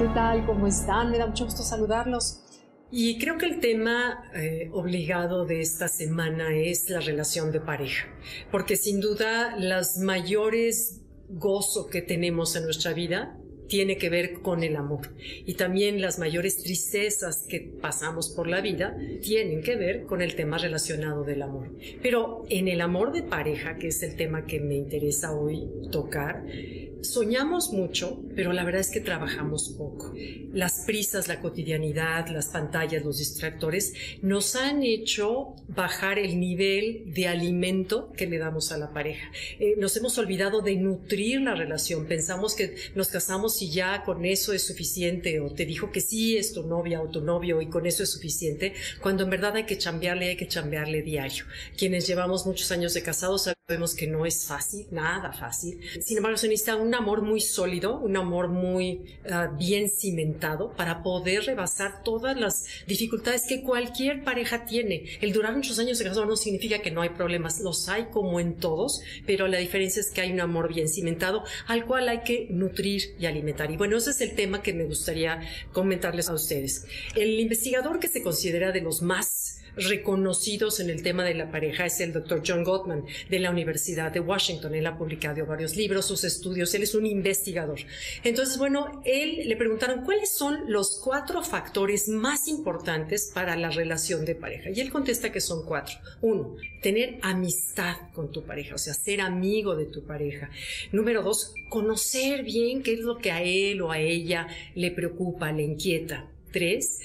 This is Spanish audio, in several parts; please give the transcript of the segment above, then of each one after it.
¿qué tal? ¿Cómo están? Me da mucho gusto saludarlos. Y creo que el tema eh, obligado de esta semana es la relación de pareja, porque sin duda las mayores gozo que tenemos en nuestra vida tiene que ver con el amor. Y también las mayores tristezas que pasamos por la vida tienen que ver con el tema relacionado del amor. Pero en el amor de pareja, que es el tema que me interesa hoy tocar, soñamos mucho, pero la verdad es que trabajamos poco. Las prisas, la cotidianidad, las pantallas, los distractores nos han hecho bajar el nivel de alimento que le damos a la pareja. Eh, nos hemos olvidado de nutrir la relación. Pensamos que nos casamos y ya con eso es suficiente, o te dijo que sí es tu novia o tu novio y con eso es suficiente, cuando en verdad hay que chambearle, hay que chambearle diario. Quienes llevamos muchos años de casados sabemos que no es fácil, nada fácil. Sin embargo, se necesita un amor muy sólido, un amor muy ah, bien cimentado para poder rebasar todas las dificultades que cualquier pareja tiene. El durar muchos años de casado no significa que no hay problemas, los hay como en todos, pero la diferencia es que hay un amor bien cimentado al cual hay que nutrir y alimentar. Y bueno, ese es el tema que me gustaría comentarles a ustedes. El investigador que se considera de los más reconocidos en el tema de la pareja es el doctor John Gottman de la Universidad de Washington. Él ha publicado varios libros, sus estudios, él es un investigador. Entonces, bueno, él le preguntaron cuáles son los cuatro factores más importantes para la relación de pareja. Y él contesta que son cuatro. Uno, tener amistad con tu pareja, o sea, ser amigo de tu pareja. Número dos, conocer bien qué es lo que a él o a ella le preocupa, le inquieta. Tres,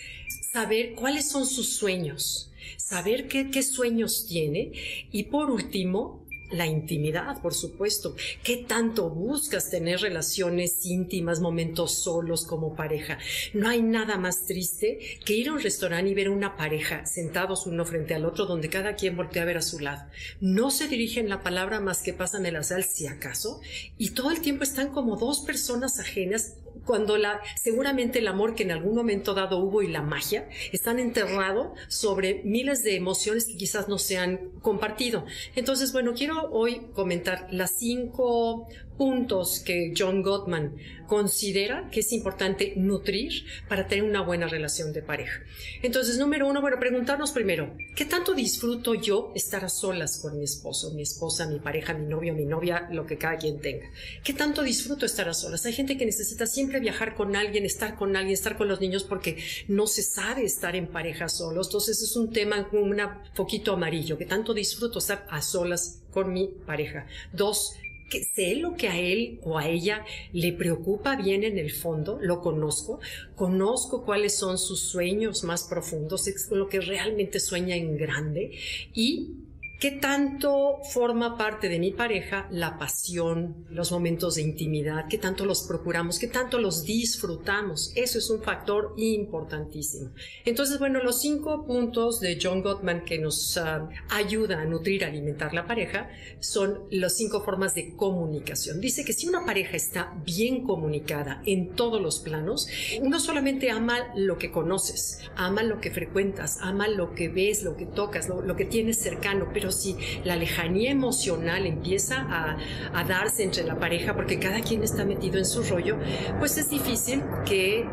saber cuáles son sus sueños saber qué, sueños tiene y por último, la intimidad, por supuesto. ¿Qué tanto buscas tener relaciones íntimas, momentos solos como pareja? No hay nada más triste que ir a un restaurante y ver a una pareja sentados uno frente al otro donde cada quien voltea a ver a su lado. No se dirigen la palabra más que pasan el sal si acaso y todo el tiempo están como dos personas ajenas cuando la, seguramente el amor que en algún momento dado hubo y la magia están enterrado sobre miles de emociones que quizás no se han compartido. Entonces, bueno, quiero hoy comentar las cinco puntos que John Gottman considera que es importante nutrir para tener una buena relación de pareja. Entonces, número uno, bueno, preguntarnos primero, ¿qué tanto disfruto yo estar a solas con mi esposo, mi esposa, mi pareja, mi novio, mi novia, lo que cada quien tenga? ¿Qué tanto disfruto estar a solas? Hay gente que necesita siempre viajar con alguien, estar con alguien, estar con los niños porque no se sabe estar en pareja solos. Entonces, es un tema un poquito amarillo, ¿qué tanto disfruto estar a solas con mi pareja? Dos, que sé lo que a él o a ella le preocupa bien en el fondo, lo conozco, conozco cuáles son sus sueños más profundos, es lo que realmente sueña en grande y ¿Qué tanto forma parte de mi pareja la pasión, los momentos de intimidad? ¿Qué tanto los procuramos? ¿Qué tanto los disfrutamos? Eso es un factor importantísimo. Entonces, bueno, los cinco puntos de John Gottman que nos uh, ayuda a nutrir, alimentar la pareja son las cinco formas de comunicación. Dice que si una pareja está bien comunicada en todos los planos, uno solamente ama lo que conoces, ama lo que frecuentas, ama lo que ves, lo que tocas, lo, lo que tienes cercano, pero si la lejanía emocional empieza a, darse entre la pareja porque cada quien está metido en su rollo, pues es difícil que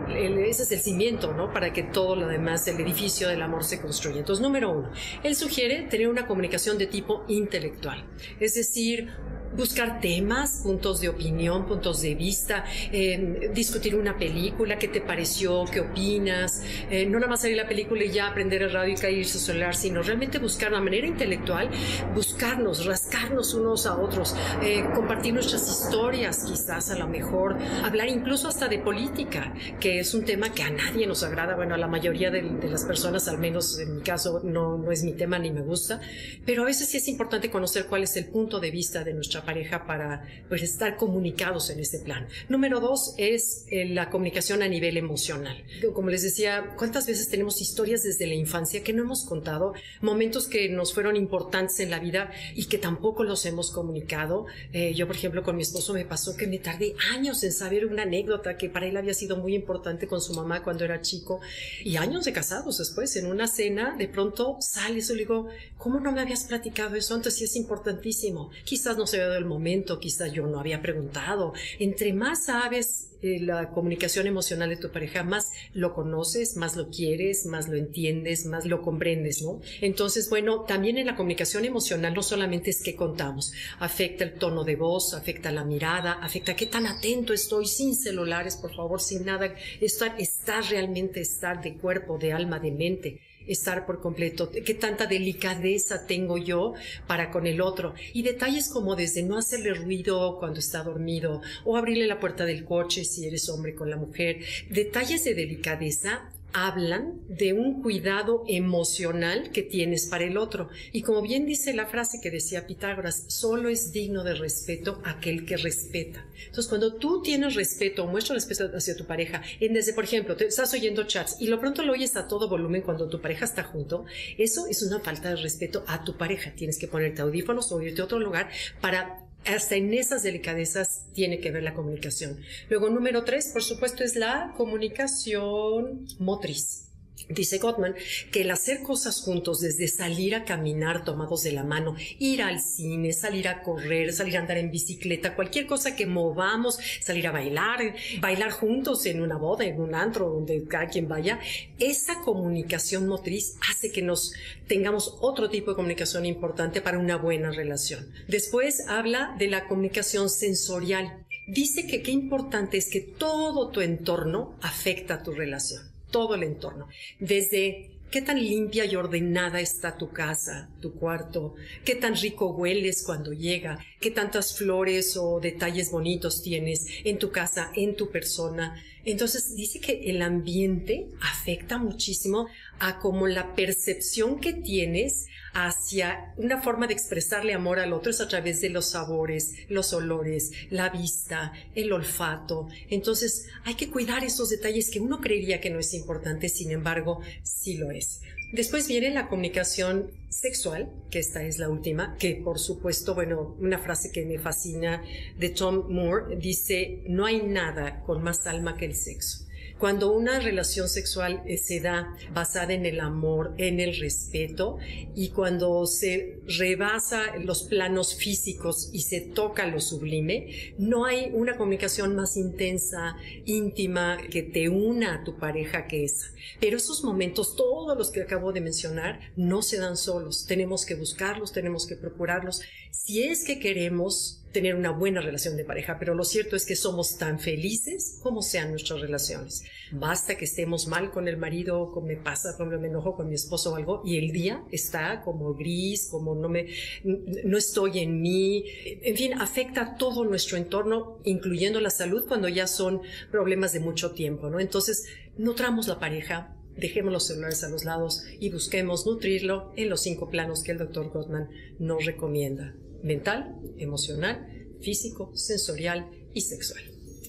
ese es el cimiento, ¿no? Para que todo lo demás, el edificio del amor se construya. Entonces, número uno, él sugiere tener una comunicación de tipo intelectual, es decir, buscar temas, puntos de opinión, puntos de vista, eh, discutir una película, qué te pareció, qué opinas, eh, no nada más salir la película y ya aprender el radio y caer su celular, sino realmente buscar de manera intelectual, buscarnos, rascarnos unos a otros, eh, compartir nuestras historias quizás a lo mejor, hablar incluso hasta de política, que es un tema que a nadie nos agrada, bueno, a la mayoría de, de las personas, al menos en mi caso, no, no es mi tema ni me gusta, pero a veces sí es importante conocer cuál es el punto de vista de nuestra pareja para pues, estar comunicados en ese plan. Número dos es eh, la comunicación a nivel emocional. Como les decía, ¿cuántas veces tenemos historias desde la infancia que no hemos contado? Momentos que nos fueron importantes en la vida y que tampoco los hemos comunicado. Eh, yo, por ejemplo, con mi esposo me pasó que me tardé años en saber una anécdota que para él había sido muy importante con su mamá cuando era chico y años de casados después, en una cena, de pronto sale eso y le digo, ¿cómo no me habías platicado eso antes? Sí es importantísimo. Quizás no se había el momento, quizá yo no había preguntado. Entre más sabes eh, la comunicación emocional de tu pareja, más lo conoces, más lo quieres, más lo entiendes, más lo comprendes, ¿no? Entonces, bueno, también en la comunicación emocional no solamente es que contamos, afecta el tono de voz, afecta la mirada, afecta qué tan atento estoy, sin celulares, por favor, sin nada, estar, estar realmente, estar de cuerpo, de alma, de mente estar por completo, qué tanta delicadeza tengo yo para con el otro. Y detalles como desde no hacerle ruido cuando está dormido o abrirle la puerta del coche si eres hombre con la mujer. Detalles de delicadeza hablan de un cuidado emocional que tienes para el otro. Y como bien dice la frase que decía Pitágoras, solo es digno de respeto aquel que respeta. Entonces, cuando tú tienes respeto muestras respeto hacia tu pareja, en desde, por ejemplo, te estás oyendo chats y lo pronto lo oyes a todo volumen cuando tu pareja está junto, eso es una falta de respeto a tu pareja. Tienes que ponerte audífonos o irte a otro lugar para hasta en esas delicadezas tiene que ver la comunicación. Luego, número tres, por supuesto, es la comunicación motriz. Dice Gottman que el hacer cosas juntos, desde salir a caminar tomados de la mano, ir al cine, salir a correr, salir a andar en bicicleta, cualquier cosa que movamos, salir a bailar, bailar juntos en una boda, en un antro, donde cada quien vaya, esa comunicación motriz hace que nos tengamos otro tipo de comunicación importante para una buena relación. Después habla de la comunicación sensorial. Dice que qué importante es que todo tu entorno afecta a tu relación todo el entorno, desde qué tan limpia y ordenada está tu casa, tu cuarto, qué tan rico hueles cuando llega, qué tantas flores o detalles bonitos tienes en tu casa, en tu persona. Entonces dice que el ambiente afecta muchísimo a como la percepción que tienes hacia una forma de expresarle amor al otro es a través de los sabores, los olores, la vista, el olfato. Entonces hay que cuidar esos detalles que uno creería que no es importante, sin embargo, sí lo es. Después viene la comunicación sexual, que esta es la última, que por supuesto, bueno, una frase que me fascina de Tom Moore dice, no hay nada con más alma que el sexo. Cuando una relación sexual eh, se da basada en el amor, en el respeto, y cuando se rebasa los planos físicos y se toca lo sublime, no hay una comunicación más intensa, íntima, que te una a tu pareja que esa. Pero esos momentos, todos los que acabo de mencionar, no se dan solos. Tenemos que buscarlos, tenemos que procurarlos. Si es que queremos tener una buena relación de pareja, pero lo cierto es que somos tan felices como sean nuestras relaciones. Basta que estemos mal con el marido, como me pasa, cuando me enojo con mi esposo o algo, y el día está como gris, como no me, no estoy en mí. En fin, afecta todo nuestro entorno, incluyendo la salud, cuando ya son problemas de mucho tiempo, ¿no? Entonces, nutramos la pareja, dejemos los celulares a los lados y busquemos nutrirlo en los cinco planos que el doctor Gottman nos recomienda mental, emocional, físico, sensorial y sexual.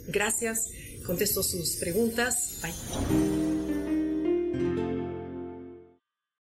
Gracias. Contesto sus preguntas. Bye.